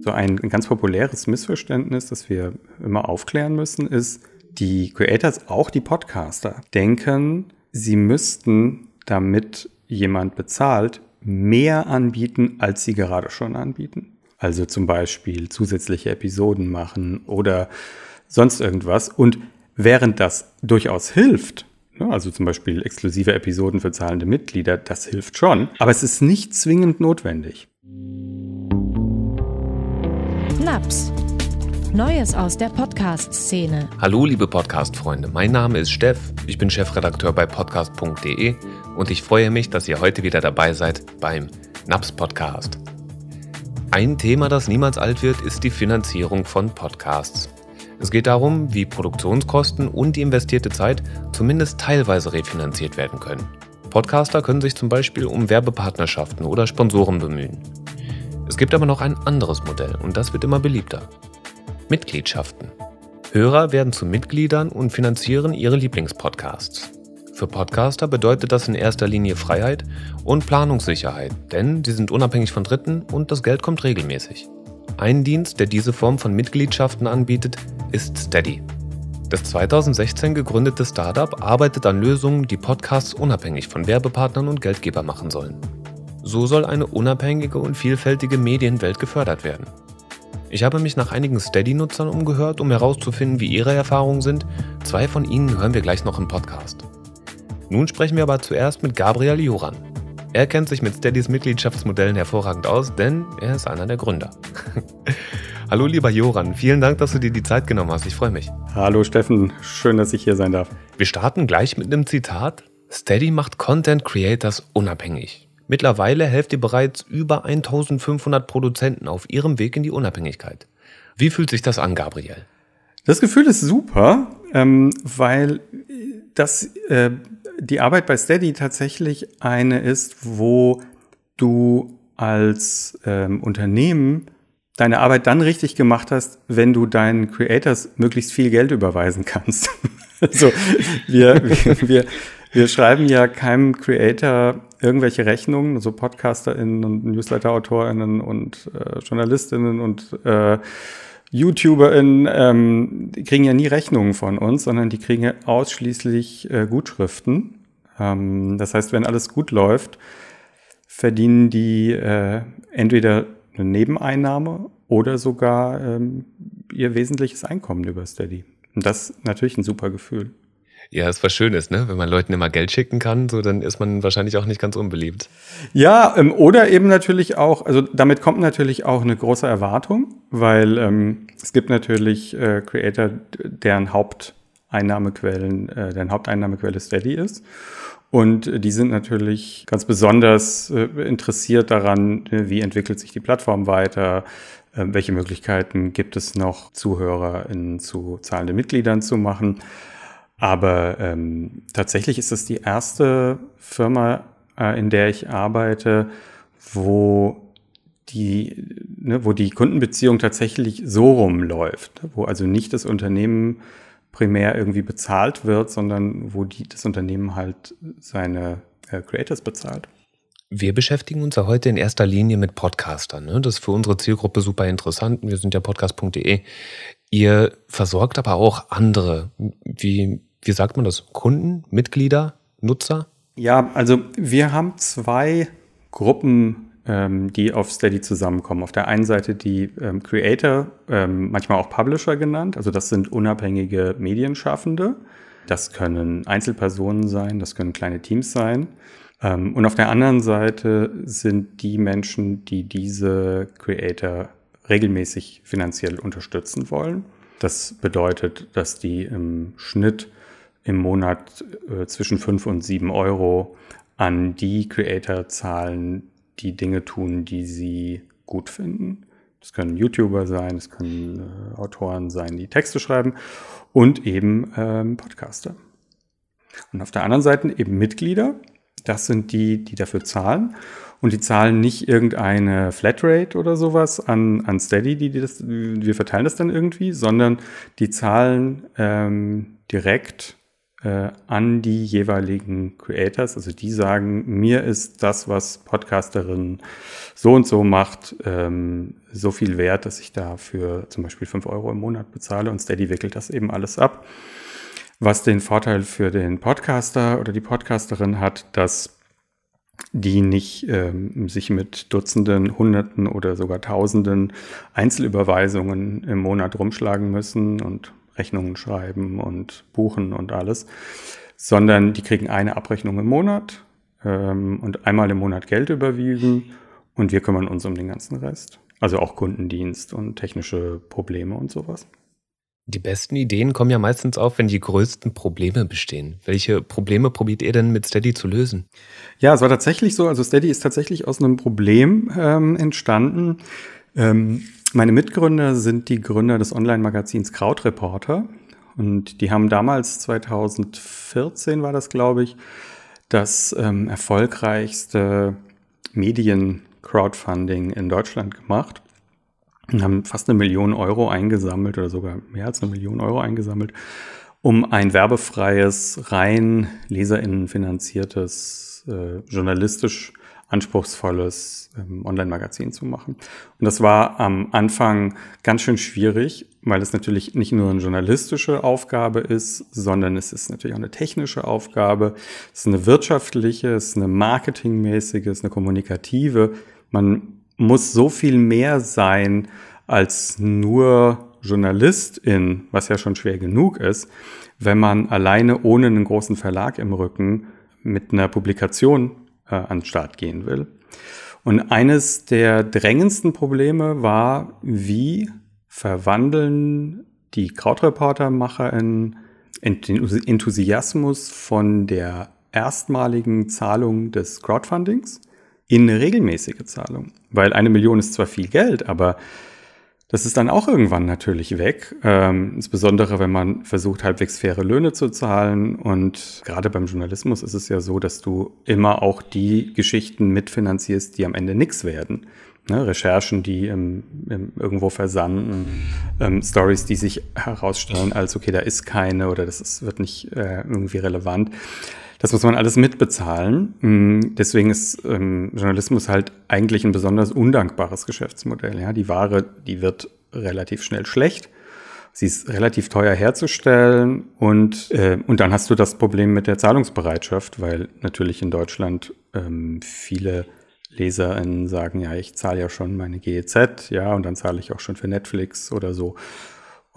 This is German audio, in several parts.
So ein ganz populäres Missverständnis, das wir immer aufklären müssen, ist, die Creators, auch die Podcaster, denken, sie müssten, damit jemand bezahlt, mehr anbieten, als sie gerade schon anbieten. Also zum Beispiel zusätzliche Episoden machen oder sonst irgendwas. Und während das durchaus hilft, ne, also zum Beispiel exklusive Episoden für zahlende Mitglieder, das hilft schon, aber es ist nicht zwingend notwendig. Naps. Neues aus der Podcast-Szene. Hallo, liebe Podcast-Freunde. Mein Name ist Steff. Ich bin Chefredakteur bei podcast.de und ich freue mich, dass ihr heute wieder dabei seid beim Naps Podcast. Ein Thema, das niemals alt wird, ist die Finanzierung von Podcasts. Es geht darum, wie Produktionskosten und die investierte Zeit zumindest teilweise refinanziert werden können. Podcaster können sich zum Beispiel um Werbepartnerschaften oder Sponsoren bemühen. Es gibt aber noch ein anderes Modell und das wird immer beliebter. Mitgliedschaften. Hörer werden zu Mitgliedern und finanzieren ihre Lieblingspodcasts. Für Podcaster bedeutet das in erster Linie Freiheit und Planungssicherheit, denn sie sind unabhängig von Dritten und das Geld kommt regelmäßig. Ein Dienst, der diese Form von Mitgliedschaften anbietet, ist Steady. Das 2016 gegründete Startup arbeitet an Lösungen, die Podcasts unabhängig von Werbepartnern und Geldgeber machen sollen. So soll eine unabhängige und vielfältige Medienwelt gefördert werden. Ich habe mich nach einigen Steady-Nutzern umgehört, um herauszufinden, wie ihre Erfahrungen sind. Zwei von ihnen hören wir gleich noch im Podcast. Nun sprechen wir aber zuerst mit Gabriel Joran. Er kennt sich mit Steadys Mitgliedschaftsmodellen hervorragend aus, denn er ist einer der Gründer. Hallo lieber Joran, vielen Dank, dass du dir die Zeit genommen hast. Ich freue mich. Hallo Steffen, schön, dass ich hier sein darf. Wir starten gleich mit einem Zitat. Steady macht Content Creators unabhängig. Mittlerweile helft ihr bereits über 1500 Produzenten auf ihrem Weg in die Unabhängigkeit. Wie fühlt sich das an, Gabriel? Das Gefühl ist super, ähm, weil das äh, die Arbeit bei Steady tatsächlich eine ist, wo du als ähm, Unternehmen deine Arbeit dann richtig gemacht hast, wenn du deinen Creators möglichst viel Geld überweisen kannst. also wir, wir, wir schreiben ja keinem Creator irgendwelche Rechnungen, so also PodcasterInnen und Newsletter-AutorInnen und äh, JournalistInnen und äh, YouTuberInnen ähm, die kriegen ja nie Rechnungen von uns, sondern die kriegen ja ausschließlich äh, Gutschriften. Ähm, das heißt, wenn alles gut läuft, verdienen die äh, entweder eine Nebeneinnahme oder sogar ähm, ihr wesentliches Einkommen über Steady. Und das ist natürlich ein super Gefühl. Ja, ist was Schönes, ne? Wenn man Leuten immer Geld schicken kann, so dann ist man wahrscheinlich auch nicht ganz unbeliebt. Ja, ähm, oder eben natürlich auch, also damit kommt natürlich auch eine große Erwartung, weil ähm, es gibt natürlich äh, Creator, deren Haupteinnahmequellen, äh, deren Haupteinnahmequelle Steady ist. Und die sind natürlich ganz besonders äh, interessiert daran, wie entwickelt sich die Plattform weiter, äh, welche Möglichkeiten gibt es noch, Zuhörer in, zu zahlenden Mitgliedern zu machen. Aber ähm, tatsächlich ist es die erste Firma, äh, in der ich arbeite, wo die, ne, wo die Kundenbeziehung tatsächlich so rumläuft, wo also nicht das Unternehmen primär irgendwie bezahlt wird, sondern wo die, das Unternehmen halt seine äh, Creators bezahlt. Wir beschäftigen uns ja heute in erster Linie mit Podcastern. Ne? Das ist für unsere Zielgruppe super interessant. Wir sind ja podcast.de. Ihr versorgt aber auch andere, wie wie sagt man das, Kunden, Mitglieder, Nutzer? Ja, also wir haben zwei Gruppen, ähm, die auf Steady zusammenkommen. Auf der einen Seite die ähm, Creator, ähm, manchmal auch Publisher genannt, also das sind unabhängige Medienschaffende. Das können Einzelpersonen sein, das können kleine Teams sein. Ähm, und auf der anderen Seite sind die Menschen, die diese Creator regelmäßig finanziell unterstützen wollen. Das bedeutet, dass die im Schnitt im Monat äh, zwischen 5 und 7 Euro an die Creator zahlen, die Dinge tun, die sie gut finden. Das können YouTuber sein, das können äh, Autoren sein, die Texte schreiben und eben ähm, Podcaster. Und auf der anderen Seite eben Mitglieder. Das sind die, die dafür zahlen. Und die zahlen nicht irgendeine Flatrate oder sowas an, an Steady, die, die das, wir verteilen das dann irgendwie, sondern die zahlen ähm, direkt äh, an die jeweiligen Creators. Also die sagen, mir ist das, was Podcasterin so und so macht, ähm, so viel wert, dass ich dafür zum Beispiel fünf Euro im Monat bezahle und Steady wickelt das eben alles ab. Was den Vorteil für den Podcaster oder die Podcasterin hat, dass die nicht ähm, sich mit Dutzenden, Hunderten oder sogar Tausenden Einzelüberweisungen im Monat rumschlagen müssen und Rechnungen schreiben und buchen und alles, sondern die kriegen eine Abrechnung im Monat ähm, und einmal im Monat Geld überwiesen und wir kümmern uns um den ganzen Rest. Also auch Kundendienst und technische Probleme und sowas. Die besten Ideen kommen ja meistens auf, wenn die größten Probleme bestehen. Welche Probleme probiert ihr denn mit Steady zu lösen? Ja, es war tatsächlich so. Also Steady ist tatsächlich aus einem Problem ähm, entstanden. Ähm, meine Mitgründer sind die Gründer des Online-Magazins Krautreporter. Und die haben damals, 2014 war das, glaube ich, das ähm, erfolgreichste Medien-Crowdfunding in Deutschland gemacht und haben fast eine Million Euro eingesammelt oder sogar mehr als eine Million Euro eingesammelt, um ein werbefreies, rein LeserInnen finanziertes, äh, journalistisch anspruchsvolles ähm, Online-Magazin zu machen. Und das war am Anfang ganz schön schwierig, weil es natürlich nicht nur eine journalistische Aufgabe ist, sondern es ist natürlich auch eine technische Aufgabe, es ist eine wirtschaftliche, es ist eine marketingmäßige, es ist eine kommunikative. Man muss so viel mehr sein als nur Journalistin, was ja schon schwer genug ist, wenn man alleine ohne einen großen Verlag im Rücken mit einer Publikation äh, an den Start gehen will. Und eines der drängendsten Probleme war, wie verwandeln die Krautreporter-Macher in Enthusiasmus von der erstmaligen Zahlung des Crowdfundings in eine regelmäßige Zahlung. Weil eine Million ist zwar viel Geld, aber das ist dann auch irgendwann natürlich weg, ähm, insbesondere wenn man versucht, halbwegs faire Löhne zu zahlen. Und gerade beim Journalismus ist es ja so, dass du immer auch die Geschichten mitfinanzierst, die am Ende nichts werden. Ne, Recherchen, die im, im irgendwo versanden, ähm, Stories, die sich herausstellen als, okay, da ist keine oder das ist, wird nicht äh, irgendwie relevant. Das muss man alles mitbezahlen. Mm, deswegen ist ähm, Journalismus halt eigentlich ein besonders undankbares Geschäftsmodell. Ja, die Ware, die wird relativ schnell schlecht. Sie ist relativ teuer herzustellen und, äh, und dann hast du das Problem mit der Zahlungsbereitschaft, weil natürlich in Deutschland ähm, viele LeserInnen sagen, ja, ich zahle ja schon meine GEZ, ja, und dann zahle ich auch schon für Netflix oder so.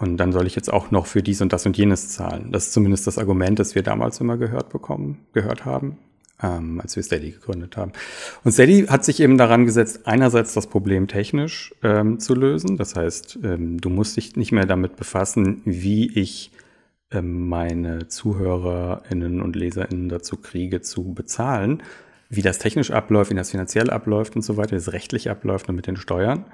Und dann soll ich jetzt auch noch für dies und das und jenes zahlen. Das ist zumindest das Argument, das wir damals immer gehört bekommen, gehört haben, ähm, als wir Steady gegründet haben. Und Steady hat sich eben daran gesetzt, einerseits das Problem technisch ähm, zu lösen. Das heißt, ähm, du musst dich nicht mehr damit befassen, wie ich ähm, meine ZuhörerInnen und LeserInnen dazu kriege, zu bezahlen, wie das technisch abläuft, wie das finanziell abläuft und so weiter, wie es rechtlich abläuft und mit den Steuern.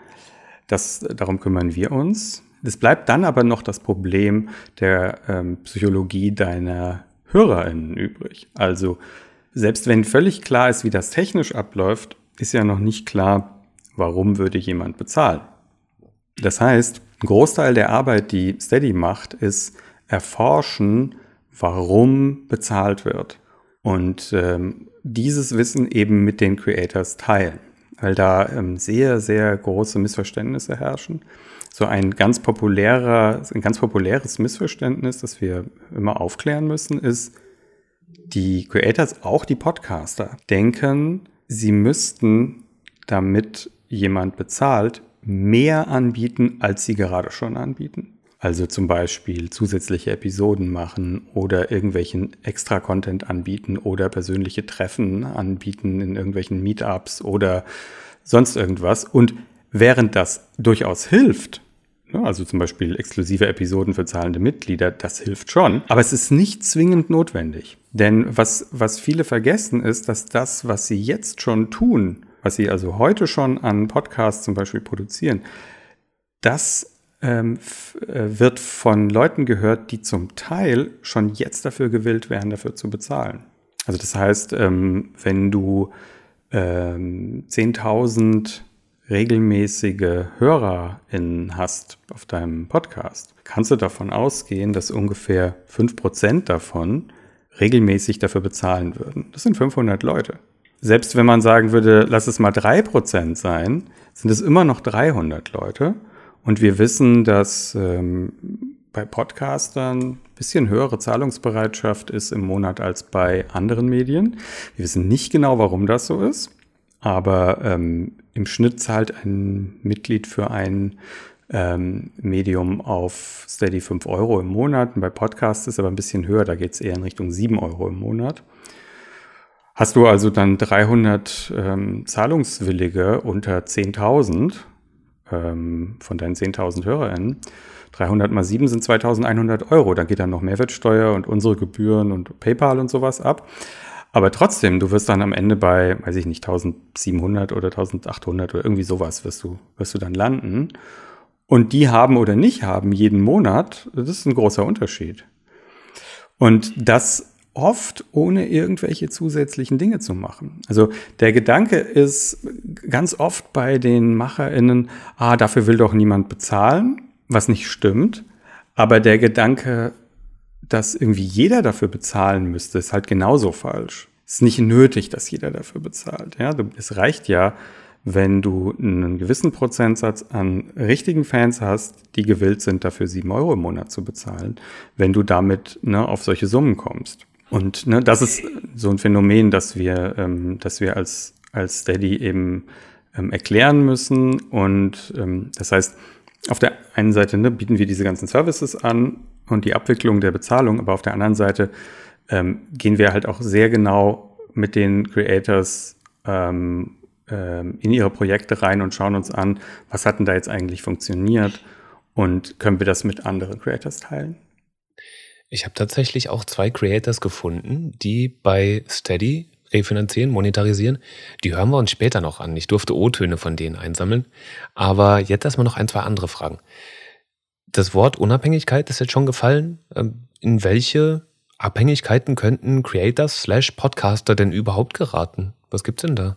Das, darum kümmern wir uns. Es bleibt dann aber noch das Problem der ähm, Psychologie deiner HörerInnen übrig. Also selbst wenn völlig klar ist, wie das technisch abläuft, ist ja noch nicht klar, warum würde jemand bezahlen. Das heißt, ein Großteil der Arbeit, die Steady macht, ist erforschen, warum bezahlt wird. Und ähm, dieses Wissen eben mit den Creators teilen, weil da ähm, sehr, sehr große Missverständnisse herrschen so ein ganz populärer, ein ganz populäres Missverständnis, das wir immer aufklären müssen, ist, die Creators, auch die Podcaster, denken, sie müssten, damit jemand bezahlt, mehr anbieten, als sie gerade schon anbieten. Also zum Beispiel zusätzliche Episoden machen oder irgendwelchen Extra-Content anbieten oder persönliche Treffen anbieten in irgendwelchen Meetups oder sonst irgendwas. Und während das durchaus hilft, Ne? Also zum Beispiel exklusive Episoden für zahlende Mitglieder, das hilft schon. Aber es ist nicht zwingend notwendig. Denn was, was viele vergessen ist, dass das, was sie jetzt schon tun, was sie also heute schon an Podcasts zum Beispiel produzieren, das ähm, äh, wird von Leuten gehört, die zum Teil schon jetzt dafür gewillt wären, dafür zu bezahlen. Also das heißt, ähm, wenn du ähm, 10.000 regelmäßige HörerInnen hast auf deinem Podcast, kannst du davon ausgehen, dass ungefähr fünf Prozent davon regelmäßig dafür bezahlen würden. Das sind 500 Leute. Selbst wenn man sagen würde, lass es mal drei Prozent sein, sind es immer noch 300 Leute. Und wir wissen, dass ähm, bei Podcastern ein bisschen höhere Zahlungsbereitschaft ist im Monat als bei anderen Medien. Wir wissen nicht genau, warum das so ist, aber ähm, im Schnitt zahlt ein Mitglied für ein ähm, Medium auf Steady 5 Euro im Monat. Und bei Podcasts ist es aber ein bisschen höher, da geht es eher in Richtung 7 Euro im Monat. Hast du also dann 300 ähm, Zahlungswillige unter 10.000 ähm, von deinen 10.000 HörerInnen, 300 mal 7 sind 2.100 Euro. Dann geht dann noch Mehrwertsteuer und unsere Gebühren und PayPal und sowas ab. Aber trotzdem, du wirst dann am Ende bei, weiß ich nicht, 1700 oder 1800 oder irgendwie sowas wirst du, wirst du dann landen. Und die haben oder nicht haben jeden Monat, das ist ein großer Unterschied. Und das oft ohne irgendwelche zusätzlichen Dinge zu machen. Also der Gedanke ist ganz oft bei den MacherInnen, ah, dafür will doch niemand bezahlen, was nicht stimmt. Aber der Gedanke, dass irgendwie jeder dafür bezahlen müsste, ist halt genauso falsch. Es ist nicht nötig, dass jeder dafür bezahlt. Ja, es reicht ja, wenn du einen gewissen Prozentsatz an richtigen Fans hast, die gewillt sind, dafür sieben Euro im Monat zu bezahlen, wenn du damit ne, auf solche Summen kommst. Und ne, das ist so ein Phänomen, das wir, ähm, dass wir als, als Steady eben ähm, erklären müssen. Und ähm, das heißt, auf der einen Seite ne, bieten wir diese ganzen Services an und die Abwicklung der Bezahlung, aber auf der anderen Seite ähm, gehen wir halt auch sehr genau mit den Creators ähm, ähm, in ihre Projekte rein und schauen uns an, was hat denn da jetzt eigentlich funktioniert und können wir das mit anderen Creators teilen. Ich habe tatsächlich auch zwei Creators gefunden, die bei Steady refinanzieren, monetarisieren. Die hören wir uns später noch an. Ich durfte O-Töne von denen einsammeln. Aber jetzt erstmal noch ein, zwei andere Fragen. Das Wort Unabhängigkeit ist jetzt schon gefallen. Ähm, in welche Abhängigkeiten könnten Creators slash Podcaster denn überhaupt geraten? Was gibt's denn da?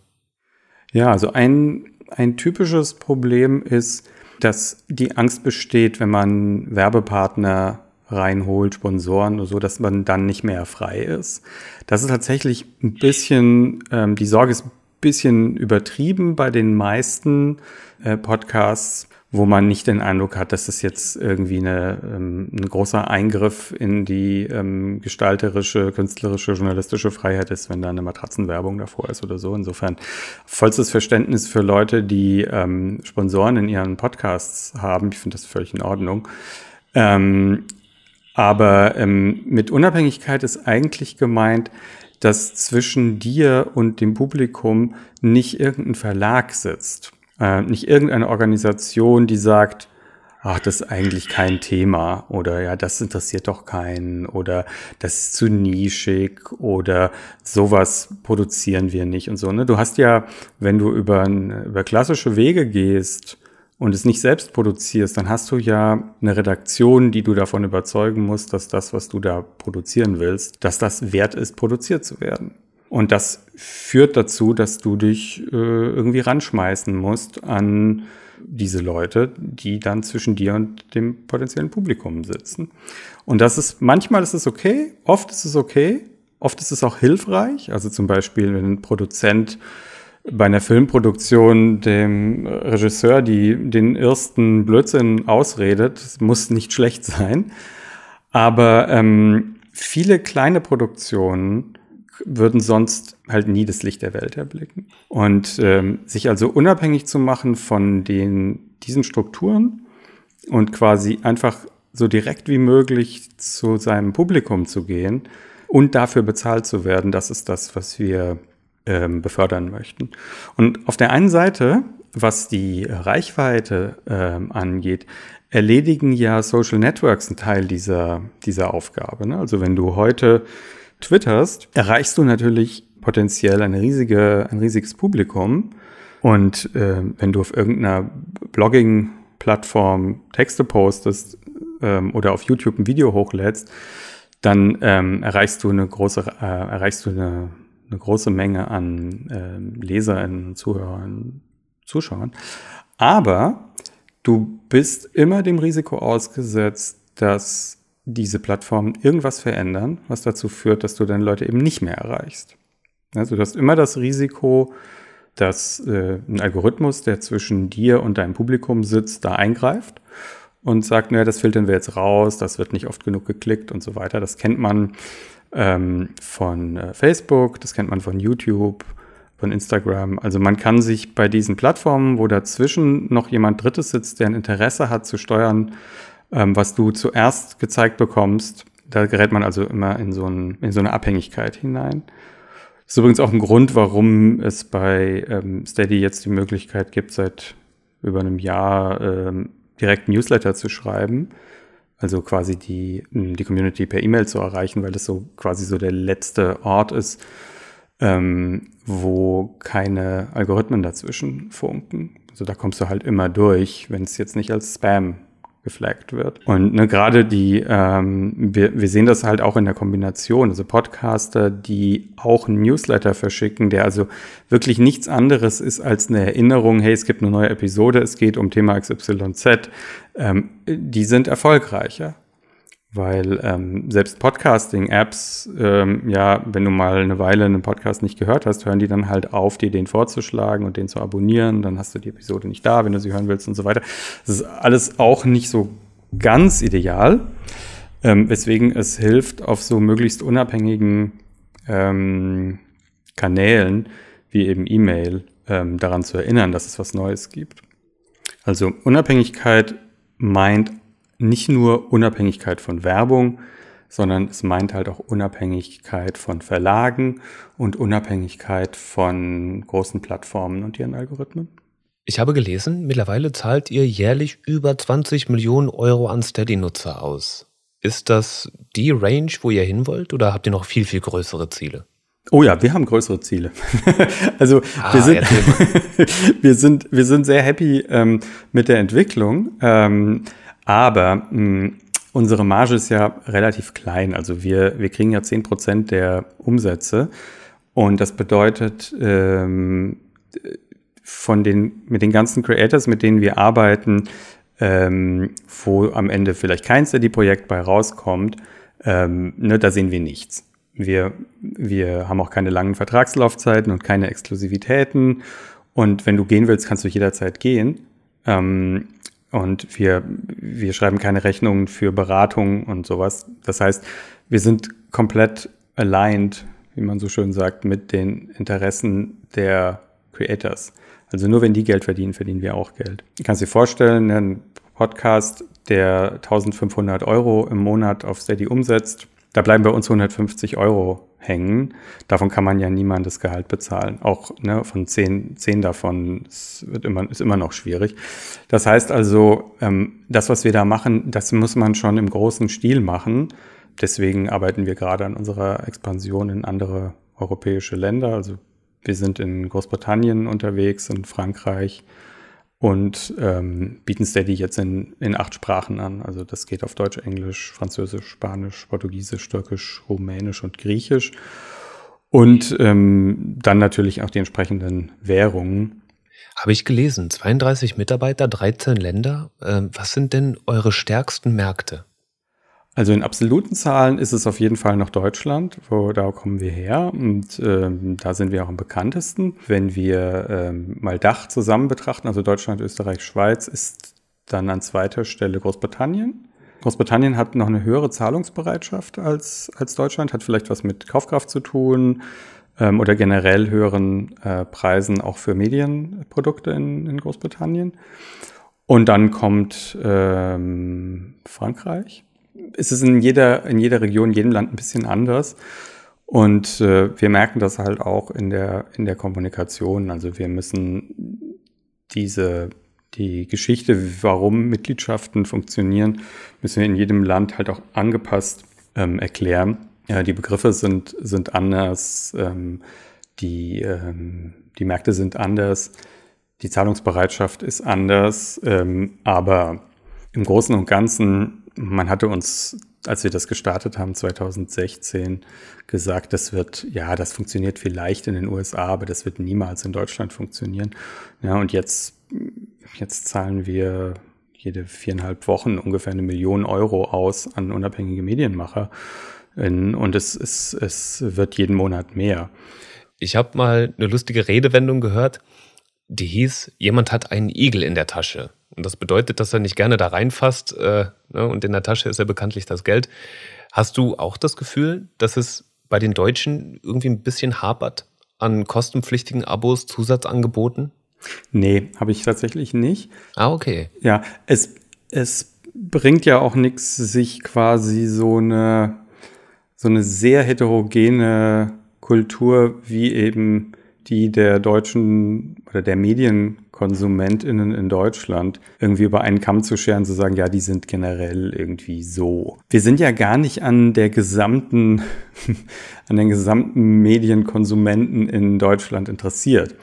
Ja, also ein, ein typisches Problem ist, dass die Angst besteht, wenn man Werbepartner reinholt, Sponsoren oder so, dass man dann nicht mehr frei ist. Das ist tatsächlich ein bisschen, ähm, die Sorge ist ein bisschen übertrieben bei den meisten äh, Podcasts, wo man nicht den Eindruck hat, dass das jetzt irgendwie eine, ähm, ein großer Eingriff in die ähm, gestalterische, künstlerische, journalistische Freiheit ist, wenn da eine Matratzenwerbung davor ist oder so. Insofern vollstes Verständnis für Leute, die ähm, Sponsoren in ihren Podcasts haben. Ich finde das völlig in Ordnung. Ähm, aber ähm, mit Unabhängigkeit ist eigentlich gemeint, dass zwischen dir und dem Publikum nicht irgendein Verlag sitzt, äh, nicht irgendeine Organisation, die sagt, ach, das ist eigentlich kein Thema oder ja, das interessiert doch keinen oder das ist zu nischig oder sowas produzieren wir nicht und so. Ne? Du hast ja, wenn du über, über klassische Wege gehst, und es nicht selbst produzierst, dann hast du ja eine Redaktion, die du davon überzeugen musst, dass das, was du da produzieren willst, dass das wert ist, produziert zu werden. Und das führt dazu, dass du dich äh, irgendwie ranschmeißen musst an diese Leute, die dann zwischen dir und dem potenziellen Publikum sitzen. Und das ist, manchmal ist es okay, oft ist es okay, oft ist es auch hilfreich. Also zum Beispiel, wenn ein Produzent bei einer Filmproduktion dem Regisseur die, den ersten Blödsinn ausredet. Muss nicht schlecht sein. Aber ähm, viele kleine Produktionen würden sonst halt nie das Licht der Welt erblicken. Und ähm, sich also unabhängig zu machen von den, diesen Strukturen und quasi einfach so direkt wie möglich zu seinem Publikum zu gehen und dafür bezahlt zu werden, das ist das, was wir ähm, befördern möchten. Und auf der einen Seite, was die Reichweite ähm, angeht, erledigen ja Social Networks einen Teil dieser, dieser Aufgabe. Ne? Also wenn du heute twitterst, erreichst du natürlich potenziell eine riesige, ein riesiges Publikum. Und äh, wenn du auf irgendeiner Blogging-Plattform Texte postest ähm, oder auf YouTube ein Video hochlädst, dann ähm, erreichst du eine große, äh, erreichst du eine, eine große Menge an äh, Leserinnen, Zuhörern, Zuschauern. Aber du bist immer dem Risiko ausgesetzt, dass diese Plattformen irgendwas verändern, was dazu führt, dass du deine Leute eben nicht mehr erreichst. Also du hast immer das Risiko, dass äh, ein Algorithmus, der zwischen dir und deinem Publikum sitzt, da eingreift und sagt, naja, das filtern wir jetzt raus, das wird nicht oft genug geklickt und so weiter. Das kennt man ähm, von äh, Facebook, das kennt man von YouTube, von Instagram. Also man kann sich bei diesen Plattformen, wo dazwischen noch jemand Drittes sitzt, der ein Interesse hat zu steuern, ähm, was du zuerst gezeigt bekommst, da gerät man also immer in so, ein, in so eine Abhängigkeit hinein. Das ist übrigens auch ein Grund, warum es bei ähm, Steady jetzt die Möglichkeit gibt, seit über einem Jahr ähm, direkt Newsletter zu schreiben. Also quasi die, die Community per E-Mail zu erreichen, weil das so quasi so der letzte Ort ist, ähm, wo keine Algorithmen dazwischen funken. Also da kommst du halt immer durch, wenn es jetzt nicht als Spam geflaggt wird. Und ne, gerade die, ähm, wir, wir sehen das halt auch in der Kombination, also Podcaster, die auch einen Newsletter verschicken, der also wirklich nichts anderes ist als eine Erinnerung, hey, es gibt eine neue Episode, es geht um Thema XYZ, ähm, die sind erfolgreicher. Weil ähm, selbst Podcasting-Apps, ähm, ja, wenn du mal eine Weile einen Podcast nicht gehört hast, hören die dann halt auf, dir den vorzuschlagen und den zu abonnieren. Dann hast du die Episode nicht da, wenn du sie hören willst und so weiter. Das ist alles auch nicht so ganz ideal, ähm, weswegen es hilft, auf so möglichst unabhängigen ähm, Kanälen wie eben E-Mail ähm, daran zu erinnern, dass es was Neues gibt. Also Unabhängigkeit meint nicht nur Unabhängigkeit von Werbung, sondern es meint halt auch Unabhängigkeit von Verlagen und Unabhängigkeit von großen Plattformen und ihren Algorithmen. Ich habe gelesen, mittlerweile zahlt ihr jährlich über 20 Millionen Euro an Steady-Nutzer aus. Ist das die Range, wo ihr hin wollt, oder habt ihr noch viel, viel größere Ziele? Oh ja, wir haben größere Ziele. also ah, wir, sind, wir, sind, wir sind sehr happy ähm, mit der Entwicklung. Ähm, aber mh, hm, unsere Marge ist ja relativ klein. Also wir, wir kriegen ja zehn Prozent der Umsätze. Und das bedeutet, ähm, von den, mit den ganzen Creators, mit denen wir arbeiten, ähm, wo am Ende vielleicht kein Steady-Projekt bei rauskommt, ähm, ne, da sehen wir nichts. Wir, wir haben auch keine langen Vertragslaufzeiten und keine Exklusivitäten. Und wenn du gehen willst, kannst du jederzeit gehen. Ähm, und wir, wir schreiben keine Rechnungen für Beratung und sowas. Das heißt, wir sind komplett aligned, wie man so schön sagt, mit den Interessen der Creators. Also nur wenn die Geld verdienen, verdienen wir auch Geld. Du kannst dir vorstellen, ein Podcast, der 1500 Euro im Monat auf Steady umsetzt, da bleiben bei uns 150 Euro hängen. Davon kann man ja niemandes Gehalt bezahlen. Auch ne, von zehn, zehn davon ist, wird immer, ist immer noch schwierig. Das heißt also, ähm, das, was wir da machen, das muss man schon im großen Stil machen. Deswegen arbeiten wir gerade an unserer Expansion in andere europäische Länder. Also wir sind in Großbritannien unterwegs, in Frankreich, und ähm, bieten Steady jetzt in, in acht Sprachen an. Also das geht auf Deutsch, Englisch, Französisch, Spanisch, Portugiesisch, Türkisch, Rumänisch und Griechisch. Und ähm, dann natürlich auch die entsprechenden Währungen. Habe ich gelesen, 32 Mitarbeiter, 13 Länder. Ähm, was sind denn eure stärksten Märkte? Also in absoluten Zahlen ist es auf jeden Fall noch Deutschland, wo da kommen wir her und ähm, da sind wir auch am bekanntesten. Wenn wir ähm, mal Dach zusammen betrachten, also Deutschland, Österreich, Schweiz, ist dann an zweiter Stelle Großbritannien. Großbritannien hat noch eine höhere Zahlungsbereitschaft als, als Deutschland, hat vielleicht was mit Kaufkraft zu tun ähm, oder generell höheren äh, Preisen auch für Medienprodukte in, in Großbritannien. Und dann kommt ähm, Frankreich ist es in jeder, in jeder Region, in jedem Land ein bisschen anders. Und äh, wir merken das halt auch in der, in der Kommunikation. Also wir müssen diese, die Geschichte, warum Mitgliedschaften funktionieren, müssen wir in jedem Land halt auch angepasst ähm, erklären. Ja, die Begriffe sind, sind anders, ähm, die, ähm, die Märkte sind anders, die Zahlungsbereitschaft ist anders, ähm, aber im Großen und Ganzen man hatte uns, als wir das gestartet haben, 2016, gesagt, das wird, ja, das funktioniert vielleicht in den USA, aber das wird niemals in Deutschland funktionieren. Ja, und jetzt, jetzt zahlen wir, jede viereinhalb Wochen ungefähr eine Million Euro aus an unabhängige Medienmacher. Und es, es, es wird jeden Monat mehr. Ich habe mal eine lustige Redewendung gehört, die hieß, jemand hat einen Igel in der Tasche. Und das bedeutet, dass er nicht gerne da reinfasst äh, ne, und in der Tasche ist ja bekanntlich das Geld. Hast du auch das Gefühl, dass es bei den Deutschen irgendwie ein bisschen hapert an kostenpflichtigen Abos, Zusatzangeboten? Nee, habe ich tatsächlich nicht. Ah, okay. Ja, es, es bringt ja auch nichts, sich quasi so eine, so eine sehr heterogene Kultur wie eben die der deutschen oder der MedienkonsumentInnen in Deutschland irgendwie über einen Kamm zu scheren, zu sagen, ja, die sind generell irgendwie so. Wir sind ja gar nicht an der gesamten, an den gesamten Medienkonsumenten in Deutschland interessiert.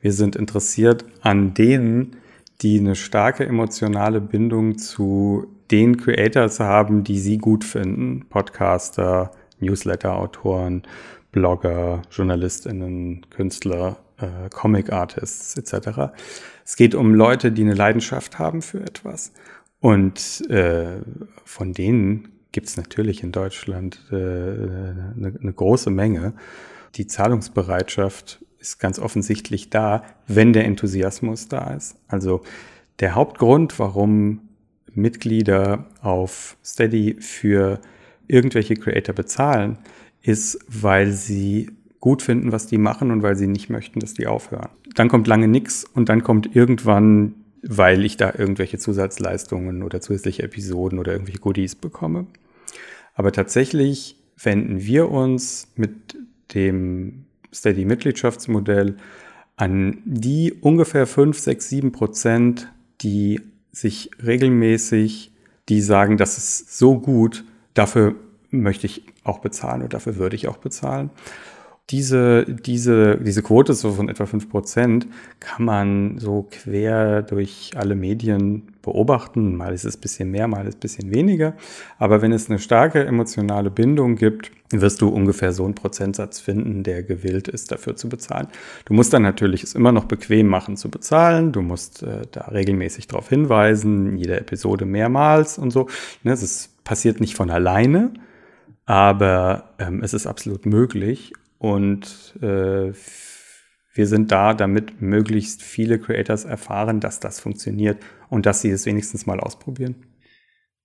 Wir sind interessiert an denen, die eine starke emotionale Bindung zu den Creators haben, die sie gut finden. Podcaster, Newsletter-Autoren, Blogger, JournalistInnen, Künstler, äh, Comic-Artists etc. Es geht um Leute, die eine Leidenschaft haben für etwas. Und äh, von denen gibt es natürlich in Deutschland äh, eine, eine große Menge. Die Zahlungsbereitschaft ist ganz offensichtlich da, wenn der Enthusiasmus da ist. Also der Hauptgrund, warum Mitglieder auf Steady für irgendwelche Creator bezahlen, ist, weil sie gut finden, was die machen und weil sie nicht möchten, dass die aufhören. Dann kommt lange nichts und dann kommt irgendwann, weil ich da irgendwelche Zusatzleistungen oder zusätzliche Episoden oder irgendwelche Goodies bekomme. Aber tatsächlich wenden wir uns mit dem Steady-Mitgliedschaftsmodell an die ungefähr 5, 6, 7 Prozent, die sich regelmäßig, die sagen, das ist so gut, dafür möchte ich auch bezahlen oder dafür würde ich auch bezahlen. Diese, diese, diese Quote so von etwa 5% kann man so quer durch alle Medien beobachten. Mal ist es ein bisschen mehr, mal ist es ein bisschen weniger. Aber wenn es eine starke emotionale Bindung gibt, wirst du ungefähr so einen Prozentsatz finden, der gewillt ist, dafür zu bezahlen. Du musst dann natürlich es immer noch bequem machen zu bezahlen. Du musst äh, da regelmäßig darauf hinweisen, jede Episode mehrmals und so. Ne, es passiert nicht von alleine. Aber ähm, es ist absolut möglich und äh, wir sind da, damit möglichst viele Creators erfahren, dass das funktioniert und dass sie es wenigstens mal ausprobieren.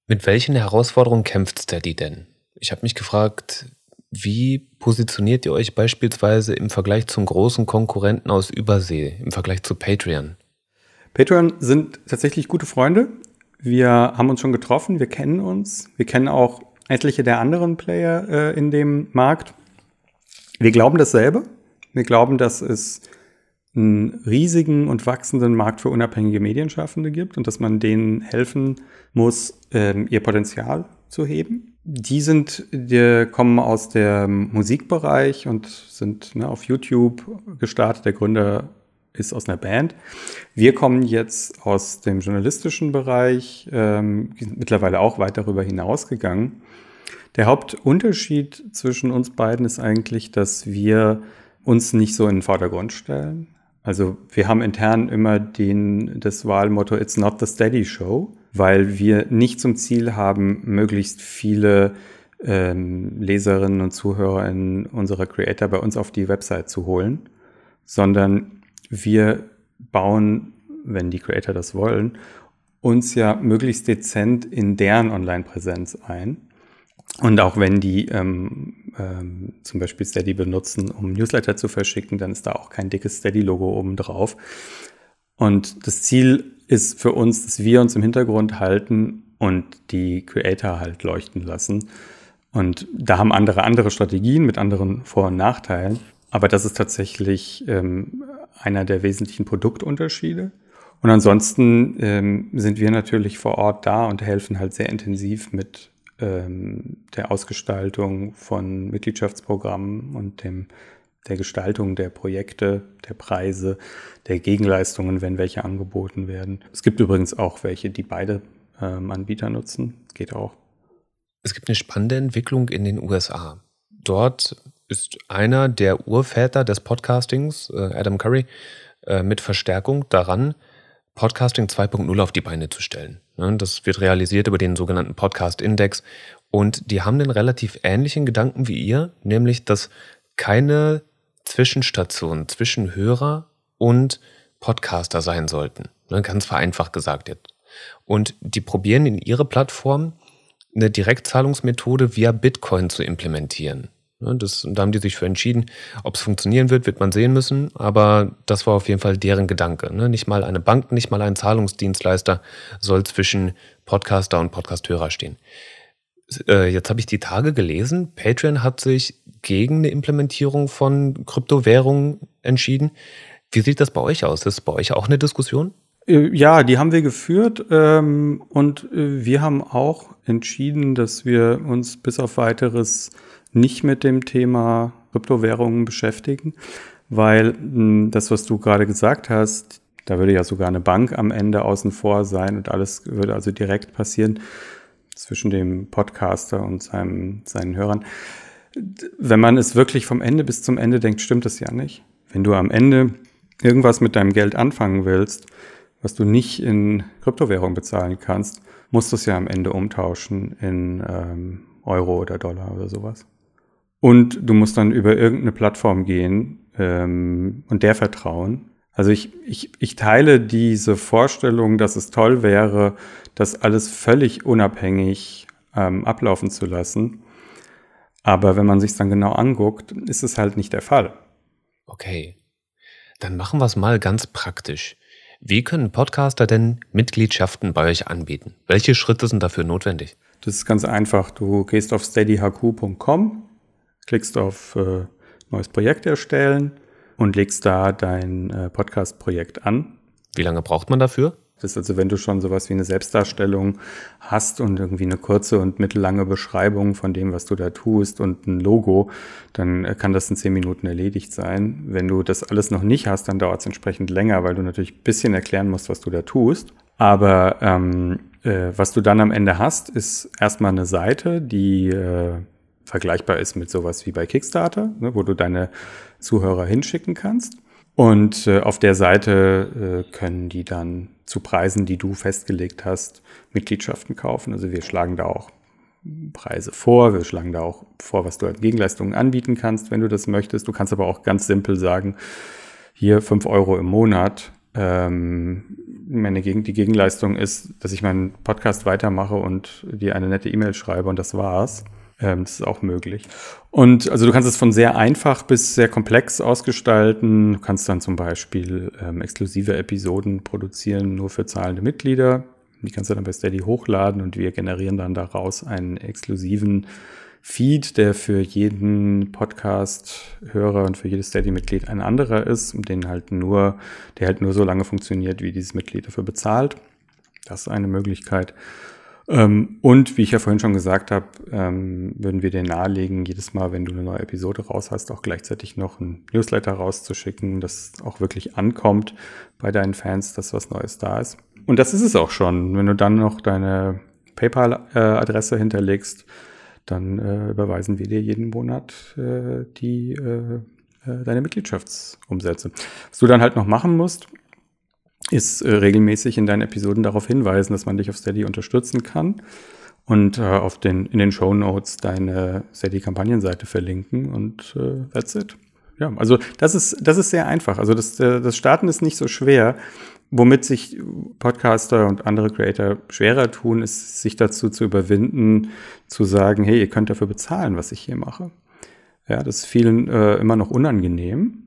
Mit welchen Herausforderungen kämpft Steady denn? Ich habe mich gefragt, wie positioniert ihr euch beispielsweise im Vergleich zum großen Konkurrenten aus Übersee, im Vergleich zu Patreon? Patreon sind tatsächlich gute Freunde. Wir haben uns schon getroffen, wir kennen uns. Wir kennen auch etliche der anderen Player äh, in dem Markt. Wir glauben dasselbe. Wir glauben, dass es einen riesigen und wachsenden Markt für unabhängige Medienschaffende gibt und dass man denen helfen muss, ähm, ihr Potenzial zu heben. Die sind, die kommen aus dem Musikbereich und sind ne, auf YouTube gestartet. Der Gründer ist aus einer Band. Wir kommen jetzt aus dem journalistischen Bereich, ähm, mittlerweile auch weit darüber hinausgegangen. Der Hauptunterschied zwischen uns beiden ist eigentlich, dass wir uns nicht so in den Vordergrund stellen. Also wir haben intern immer den, das Wahlmotto It's not the steady show, weil wir nicht zum Ziel haben, möglichst viele ähm, Leserinnen und Zuhörer in unserer Creator bei uns auf die Website zu holen, sondern wir bauen, wenn die Creator das wollen, uns ja möglichst dezent in deren Online-Präsenz ein. Und auch wenn die ähm, ähm, zum Beispiel Steady benutzen, um Newsletter zu verschicken, dann ist da auch kein dickes Steady-Logo oben drauf. Und das Ziel ist für uns, dass wir uns im Hintergrund halten und die Creator halt leuchten lassen. Und da haben andere andere Strategien mit anderen Vor- und Nachteilen. Aber das ist tatsächlich ähm, einer der wesentlichen Produktunterschiede. Und ansonsten ähm, sind wir natürlich vor Ort da und helfen halt sehr intensiv mit ähm, der Ausgestaltung von Mitgliedschaftsprogrammen und dem, der Gestaltung der Projekte, der Preise, der Gegenleistungen, wenn welche angeboten werden. Es gibt übrigens auch welche, die beide ähm, Anbieter nutzen. Geht auch. Es gibt eine spannende Entwicklung in den USA. Dort ist einer der Urväter des Podcastings, äh, Adam Curry, äh, mit Verstärkung daran, Podcasting 2.0 auf die Beine zu stellen. Das wird realisiert über den sogenannten Podcast Index. Und die haben den relativ ähnlichen Gedanken wie ihr, nämlich, dass keine Zwischenstationen zwischen Hörer und Podcaster sein sollten. Ganz vereinfacht gesagt jetzt. Und die probieren in ihre Plattform eine Direktzahlungsmethode via Bitcoin zu implementieren. Das, da haben die sich für entschieden. Ob es funktionieren wird, wird man sehen müssen. Aber das war auf jeden Fall deren Gedanke. Nicht mal eine Bank, nicht mal ein Zahlungsdienstleister soll zwischen Podcaster und Podcasthörer stehen. Äh, jetzt habe ich die Tage gelesen. Patreon hat sich gegen eine Implementierung von Kryptowährungen entschieden. Wie sieht das bei euch aus? Ist bei euch auch eine Diskussion? Äh, ja, die haben wir geführt ähm, und äh, wir haben auch entschieden, dass wir uns bis auf weiteres nicht mit dem Thema Kryptowährungen beschäftigen, weil hm, das, was du gerade gesagt hast, da würde ja sogar eine Bank am Ende außen vor sein und alles würde also direkt passieren zwischen dem Podcaster und seinem, seinen Hörern. Wenn man es wirklich vom Ende bis zum Ende denkt, stimmt es ja nicht. Wenn du am Ende irgendwas mit deinem Geld anfangen willst, was du nicht in Kryptowährung bezahlen kannst, musst du es ja am Ende umtauschen in ähm, Euro oder Dollar oder sowas. Und du musst dann über irgendeine Plattform gehen ähm, und der vertrauen. Also ich, ich, ich teile diese Vorstellung, dass es toll wäre, das alles völlig unabhängig ähm, ablaufen zu lassen. Aber wenn man sich dann genau anguckt, ist es halt nicht der Fall. Okay, dann machen wir es mal ganz praktisch. Wie können Podcaster denn Mitgliedschaften bei euch anbieten? Welche Schritte sind dafür notwendig? Das ist ganz einfach. Du gehst auf steadyhq.com, klickst auf äh, neues Projekt erstellen und legst da dein äh, Podcast-Projekt an. Wie lange braucht man dafür? Das ist also, wenn du schon sowas wie eine Selbstdarstellung hast und irgendwie eine kurze und mittellange Beschreibung von dem, was du da tust und ein Logo, dann äh, kann das in zehn Minuten erledigt sein. Wenn du das alles noch nicht hast, dann dauert es entsprechend länger, weil du natürlich ein bisschen erklären musst, was du da tust. Aber ähm, äh, was du dann am Ende hast, ist erstmal eine Seite, die äh, vergleichbar ist mit sowas wie bei Kickstarter, ne, wo du deine Zuhörer hinschicken kannst. Und äh, auf der Seite äh, können die dann zu Preisen, die du festgelegt hast, Mitgliedschaften kaufen. Also wir schlagen da auch Preise vor, wir schlagen da auch vor, was du als Gegenleistungen anbieten kannst, wenn du das möchtest. Du kannst aber auch ganz simpel sagen, hier fünf Euro im Monat. Ähm, meine Gegen die Gegenleistung ist, dass ich meinen Podcast weitermache und dir eine nette E-Mail schreibe und das war's. Ähm, das ist auch möglich. Und also du kannst es von sehr einfach bis sehr komplex ausgestalten. Du kannst dann zum Beispiel ähm, exklusive Episoden produzieren, nur für zahlende Mitglieder. Die kannst du dann bei Steady hochladen und wir generieren dann daraus einen exklusiven Feed, der für jeden Podcast-Hörer und für jedes Steady-Mitglied ein anderer ist und den halt nur, der halt nur so lange funktioniert, wie dieses Mitglied dafür bezahlt. Das ist eine Möglichkeit. Ähm, und wie ich ja vorhin schon gesagt habe, ähm, würden wir dir nahelegen, jedes Mal, wenn du eine neue Episode raus hast, auch gleichzeitig noch ein Newsletter rauszuschicken, das auch wirklich ankommt bei deinen Fans, dass was Neues da ist. Und das ist es auch schon. Wenn du dann noch deine PayPal-Adresse hinterlegst, dann äh, überweisen wir dir jeden Monat äh, die äh deine Mitgliedschaftsumsätze. Was du dann halt noch machen musst, ist äh, regelmäßig in deinen Episoden darauf hinweisen, dass man dich auf Steady unterstützen kann und äh, auf den, in den Show Notes deine Steady-Kampagnenseite verlinken und äh, that's it. Ja, also das ist, das ist sehr einfach. Also das, äh, das Starten ist nicht so schwer. Womit sich Podcaster und andere Creator schwerer tun, ist, sich dazu zu überwinden, zu sagen, hey, ihr könnt dafür bezahlen, was ich hier mache. Ja, das ist vielen äh, immer noch unangenehm.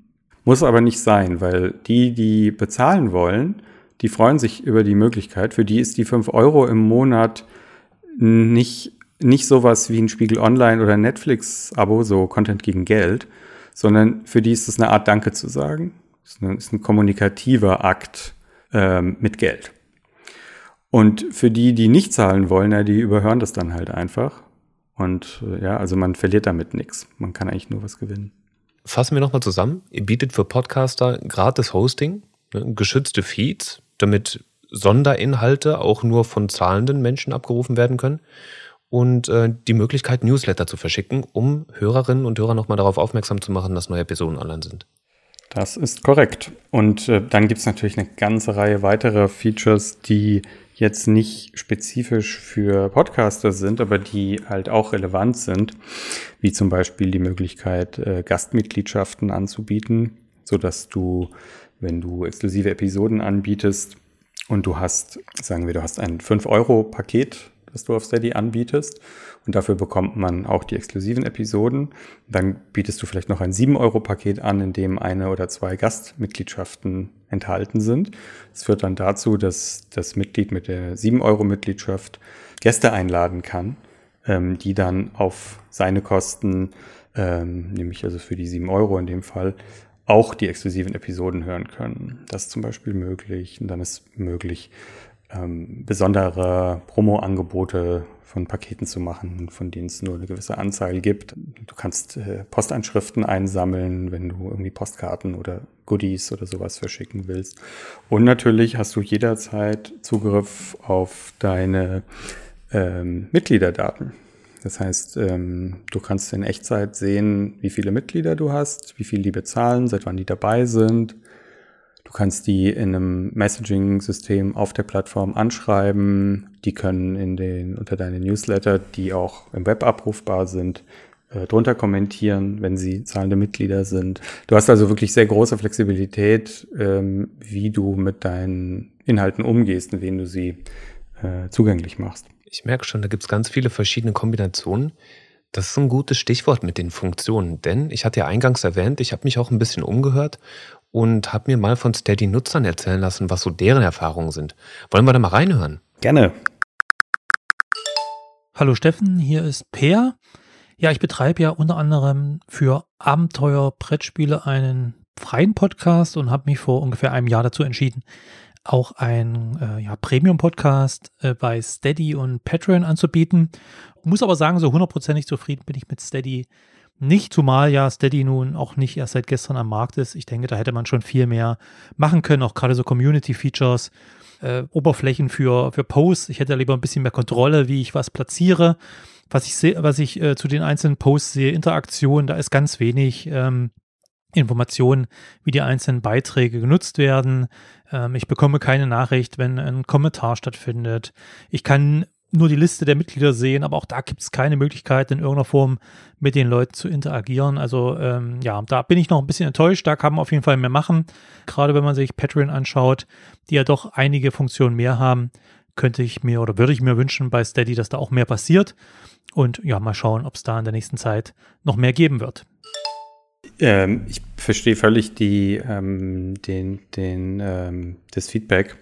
Muss aber nicht sein, weil die, die bezahlen wollen, die freuen sich über die Möglichkeit. Für die ist die 5 Euro im Monat nicht, nicht sowas wie ein Spiegel Online oder Netflix-Abo, so Content gegen Geld, sondern für die ist es eine Art Danke zu sagen. Es ist, ein kommunikativer Akt ähm, mit Geld. Und für die, die nicht zahlen wollen, ja, die überhören das dann halt einfach. Und äh, ja, also man verliert damit nichts. Man kann eigentlich nur was gewinnen. Fassen wir nochmal zusammen. Ihr bietet für Podcaster gratis Hosting, ne, geschützte Feeds, damit Sonderinhalte auch nur von zahlenden Menschen abgerufen werden können und äh, die Möglichkeit, Newsletter zu verschicken, um Hörerinnen und Hörer nochmal darauf aufmerksam zu machen, dass neue Episoden online sind. Das ist korrekt. Und äh, dann gibt es natürlich eine ganze Reihe weiterer Features, die jetzt nicht spezifisch für Podcaster sind, aber die halt auch relevant sind, wie zum Beispiel die Möglichkeit, äh, Gastmitgliedschaften anzubieten, so dass du, wenn du exklusive Episoden anbietest und du hast, sagen wir, du hast ein 5-Euro-Paket, das du auf Steady anbietest und dafür bekommt man auch die exklusiven Episoden. Dann bietest du vielleicht noch ein 7-Euro-Paket an, in dem eine oder zwei Gastmitgliedschaften enthalten sind. Das führt dann dazu, dass das Mitglied mit der 7-Euro-Mitgliedschaft Gäste einladen kann, ähm, die dann auf seine Kosten, ähm, nämlich also für die 7 Euro in dem Fall, auch die exklusiven Episoden hören können. Das ist zum Beispiel möglich. Und dann ist möglich, ähm, besondere Promo-Angebote von Paketen zu machen, von denen es nur eine gewisse Anzahl gibt. Du kannst äh, Postanschriften einsammeln, wenn du irgendwie Postkarten oder Goodies oder sowas verschicken willst. Und natürlich hast du jederzeit Zugriff auf deine ähm, Mitgliederdaten. Das heißt, ähm, du kannst in Echtzeit sehen, wie viele Mitglieder du hast, wie viel die bezahlen, seit wann die dabei sind, Du kannst die in einem Messaging-System auf der Plattform anschreiben. Die können in den, unter deine Newsletter, die auch im Web abrufbar sind, äh, drunter kommentieren, wenn sie zahlende Mitglieder sind. Du hast also wirklich sehr große Flexibilität, ähm, wie du mit deinen Inhalten umgehst und wen du sie äh, zugänglich machst. Ich merke schon, da gibt es ganz viele verschiedene Kombinationen. Das ist ein gutes Stichwort mit den Funktionen, denn ich hatte ja eingangs erwähnt, ich habe mich auch ein bisschen umgehört und habe mir mal von Steady-Nutzern erzählen lassen, was so deren Erfahrungen sind. Wollen wir da mal reinhören? Gerne. Hallo Steffen, hier ist Peer. Ja, ich betreibe ja unter anderem für Abenteuer Brettspiele einen freien Podcast und habe mich vor ungefähr einem Jahr dazu entschieden, auch einen äh, ja, Premium-Podcast äh, bei Steady und Patreon anzubieten. Muss aber sagen, so hundertprozentig zufrieden bin ich mit Steady nicht, zumal ja Steady nun auch nicht erst seit gestern am Markt ist. Ich denke, da hätte man schon viel mehr machen können, auch gerade so Community-Features, äh, Oberflächen für, für Posts. Ich hätte lieber ein bisschen mehr Kontrolle, wie ich was platziere. Was ich sehe, was ich äh, zu den einzelnen Posts sehe, Interaktion, da ist ganz wenig ähm, Informationen, wie die einzelnen Beiträge genutzt werden. Ähm, ich bekomme keine Nachricht, wenn ein Kommentar stattfindet. Ich kann nur die Liste der Mitglieder sehen, aber auch da gibt es keine Möglichkeit, in irgendeiner Form mit den Leuten zu interagieren. Also ähm, ja, da bin ich noch ein bisschen enttäuscht. Da kann man auf jeden Fall mehr machen. Gerade wenn man sich Patreon anschaut, die ja doch einige Funktionen mehr haben, könnte ich mir oder würde ich mir wünschen bei Steady, dass da auch mehr passiert. Und ja, mal schauen, ob es da in der nächsten Zeit noch mehr geben wird. Ähm, ich verstehe völlig die, ähm, den, den, ähm, das Feedback,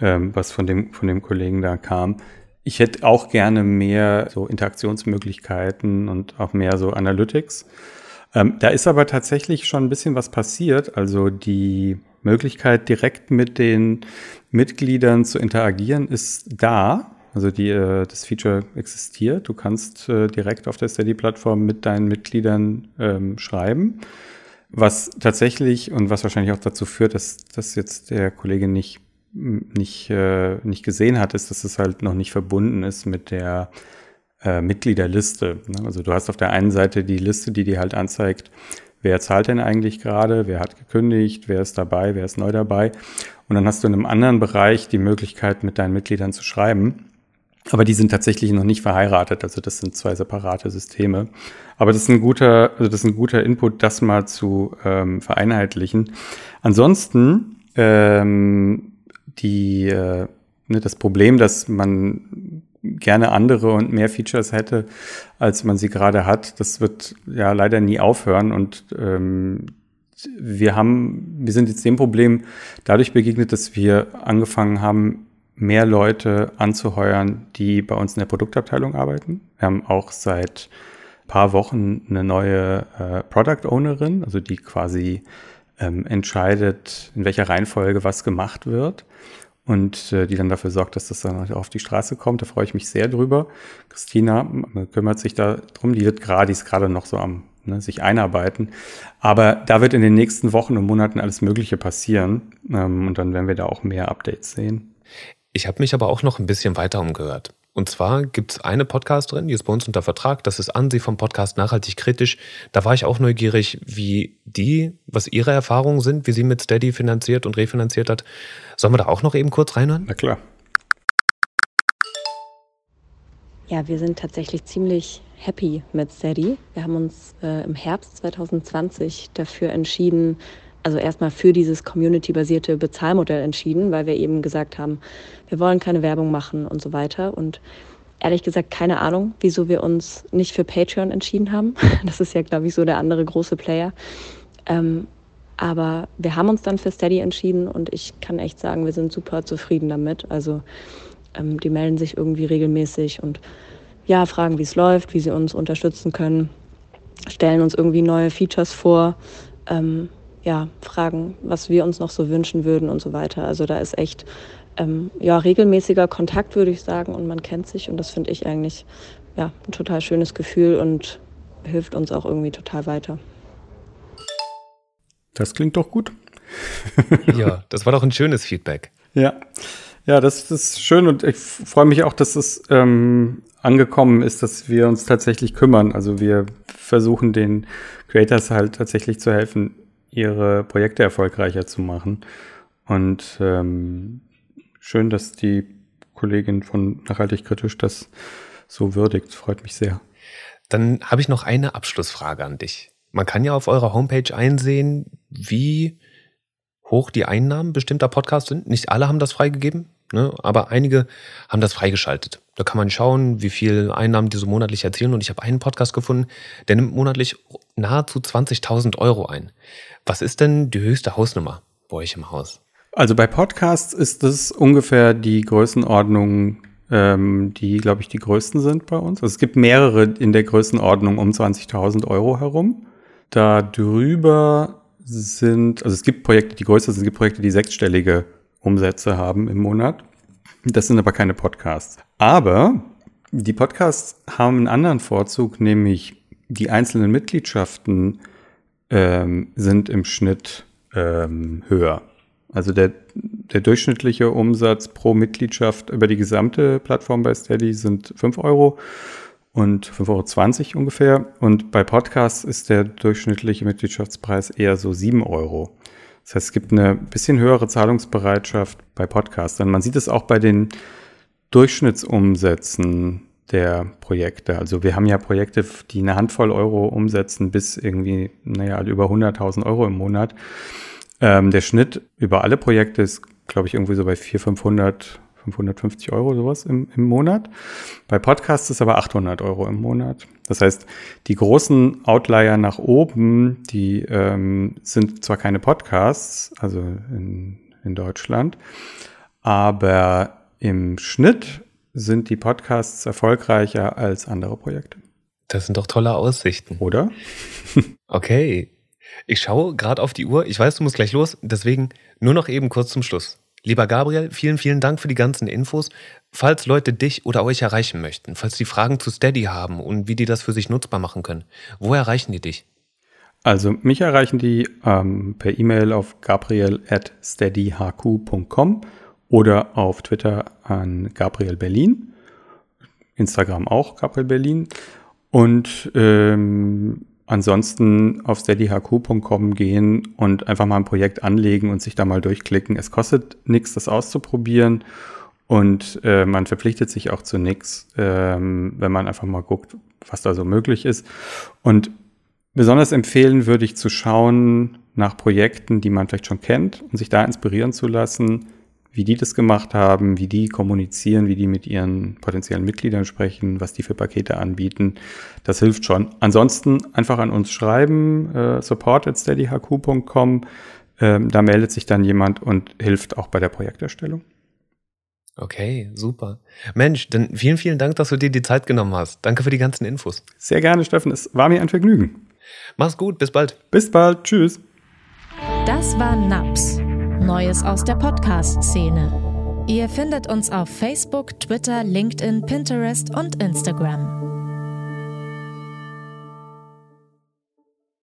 ähm, was von dem, von dem Kollegen da kam. Ich hätte auch gerne mehr so Interaktionsmöglichkeiten und auch mehr so Analytics. Ähm, da ist aber tatsächlich schon ein bisschen was passiert. Also die Möglichkeit, direkt mit den Mitgliedern zu interagieren, ist da. Also die, äh, das Feature existiert. Du kannst äh, direkt auf der Steady-Plattform mit deinen Mitgliedern ähm, schreiben. Was tatsächlich und was wahrscheinlich auch dazu führt, dass, dass jetzt der Kollege nicht nicht, äh, nicht gesehen hat, ist, dass es halt noch nicht verbunden ist mit der äh, Mitgliederliste. Ne? Also du hast auf der einen Seite die Liste, die dir halt anzeigt, wer zahlt denn eigentlich gerade, wer hat gekündigt, wer ist dabei, wer ist neu dabei. Und dann hast du in einem anderen Bereich die Möglichkeit, mit deinen Mitgliedern zu schreiben. Aber die sind tatsächlich noch nicht verheiratet, also das sind zwei separate Systeme. Aber das ist ein guter, also das ist ein guter Input, das mal zu ähm, vereinheitlichen. Ansonsten ähm, die, äh, ne, das Problem, dass man gerne andere und mehr Features hätte, als man sie gerade hat, das wird ja leider nie aufhören. Und ähm, wir haben, wir sind jetzt dem Problem dadurch begegnet, dass wir angefangen haben, mehr Leute anzuheuern, die bei uns in der Produktabteilung arbeiten. Wir haben auch seit paar Wochen eine neue äh, Product Ownerin, also die quasi ähm, entscheidet, in welcher Reihenfolge was gemacht wird und äh, die dann dafür sorgt, dass das dann auf die Straße kommt. Da freue ich mich sehr drüber. Christina kümmert sich da drum. Die wird gerade, die ist gerade noch so am ne, sich einarbeiten. Aber da wird in den nächsten Wochen und Monaten alles Mögliche passieren. Ähm, und dann werden wir da auch mehr Updates sehen. Ich habe mich aber auch noch ein bisschen weiter umgehört. Und zwar gibt es eine Podcasterin, die ist bei uns unter Vertrag, das ist Ansi vom Podcast Nachhaltig Kritisch. Da war ich auch neugierig, wie die, was ihre Erfahrungen sind, wie sie mit Steady finanziert und refinanziert hat. Sollen wir da auch noch eben kurz reinhören? Na klar. Ja, wir sind tatsächlich ziemlich happy mit Steady. Wir haben uns äh, im Herbst 2020 dafür entschieden, also erstmal für dieses community-basierte Bezahlmodell entschieden, weil wir eben gesagt haben, wir wollen keine Werbung machen und so weiter. Und ehrlich gesagt keine Ahnung, wieso wir uns nicht für Patreon entschieden haben. Das ist ja, glaube ich, so der andere große Player. Ähm, aber wir haben uns dann für Steady entschieden und ich kann echt sagen, wir sind super zufrieden damit. Also ähm, die melden sich irgendwie regelmäßig und ja, fragen, wie es läuft, wie sie uns unterstützen können, stellen uns irgendwie neue Features vor. Ähm, ja, fragen, was wir uns noch so wünschen würden und so weiter. Also da ist echt ähm, ja, regelmäßiger Kontakt, würde ich sagen, und man kennt sich und das finde ich eigentlich ja, ein total schönes Gefühl und hilft uns auch irgendwie total weiter. Das klingt doch gut. ja, das war doch ein schönes Feedback. Ja, ja, das, ist schön und ich freue mich auch, dass es ähm, angekommen ist, dass wir uns tatsächlich kümmern. Also wir versuchen den Creators halt tatsächlich zu helfen, ihre Projekte erfolgreicher zu machen. Und ähm, schön, dass die Kollegin von Nachhaltig Kritisch das so würdigt. Freut mich sehr. Dann habe ich noch eine Abschlussfrage an dich. Man kann ja auf eurer Homepage einsehen, wie hoch die Einnahmen bestimmter Podcasts sind. Nicht alle haben das freigegeben, ne? aber einige haben das freigeschaltet. Da kann man schauen, wie viel Einnahmen die so monatlich erzielen. Und ich habe einen Podcast gefunden, der nimmt monatlich nahezu 20.000 Euro ein. Was ist denn die höchste Hausnummer bei euch im Haus? Also bei Podcasts ist das ungefähr die Größenordnung, ähm, die, glaube ich, die größten sind bei uns. Also es gibt mehrere in der Größenordnung um 20.000 Euro herum. Da drüber sind, also es gibt Projekte, die größer sind, es gibt Projekte, die sechsstellige Umsätze haben im Monat. Das sind aber keine Podcasts. Aber die Podcasts haben einen anderen Vorzug, nämlich die einzelnen Mitgliedschaften ähm, sind im Schnitt ähm, höher. Also der, der durchschnittliche Umsatz pro Mitgliedschaft über die gesamte Plattform bei Steady sind 5 Euro und 5,20 Euro ungefähr. Und bei Podcasts ist der durchschnittliche Mitgliedschaftspreis eher so 7 Euro. Das heißt, es gibt eine bisschen höhere Zahlungsbereitschaft bei Podcastern. Man sieht es auch bei den Durchschnittsumsätzen der Projekte. Also wir haben ja Projekte, die eine Handvoll Euro umsetzen bis irgendwie, naja, über 100.000 Euro im Monat. Ähm, der Schnitt über alle Projekte ist, glaube ich, irgendwie so bei 400, 500, 550 Euro sowas im, im Monat. Bei Podcasts ist aber 800 Euro im Monat. Das heißt, die großen Outlier nach oben, die ähm, sind zwar keine Podcasts, also in, in Deutschland, aber im Schnitt sind die Podcasts erfolgreicher als andere Projekte. Das sind doch tolle Aussichten. Oder? okay. Ich schaue gerade auf die Uhr. Ich weiß, du musst gleich los. Deswegen nur noch eben kurz zum Schluss. Lieber Gabriel, vielen, vielen Dank für die ganzen Infos. Falls Leute dich oder euch erreichen möchten, falls die Fragen zu Steady haben und wie die das für sich nutzbar machen können, wo erreichen die dich? Also mich erreichen die ähm, per E-Mail auf gabriel@steadyhq.com oder auf Twitter an Gabriel Berlin, Instagram auch Gabriel Berlin und ähm, ansonsten auf steadyhq.com gehen und einfach mal ein Projekt anlegen und sich da mal durchklicken. Es kostet nichts, das auszuprobieren und äh, man verpflichtet sich auch zu nichts, ähm, wenn man einfach mal guckt, was da so möglich ist. Und besonders empfehlen würde ich zu schauen nach Projekten, die man vielleicht schon kennt und sich da inspirieren zu lassen wie die das gemacht haben, wie die kommunizieren, wie die mit ihren potenziellen Mitgliedern sprechen, was die für Pakete anbieten. Das hilft schon. Ansonsten einfach an uns schreiben, äh, support at steadyhq.com. Ähm, da meldet sich dann jemand und hilft auch bei der Projekterstellung. Okay, super. Mensch, dann vielen, vielen Dank, dass du dir die Zeit genommen hast. Danke für die ganzen Infos. Sehr gerne, Steffen. Es war mir ein Vergnügen. Mach's gut, bis bald. Bis bald, tschüss. Das war NAPS Neues aus der Podcast-Szene. Ihr findet uns auf Facebook, Twitter, LinkedIn, Pinterest und Instagram.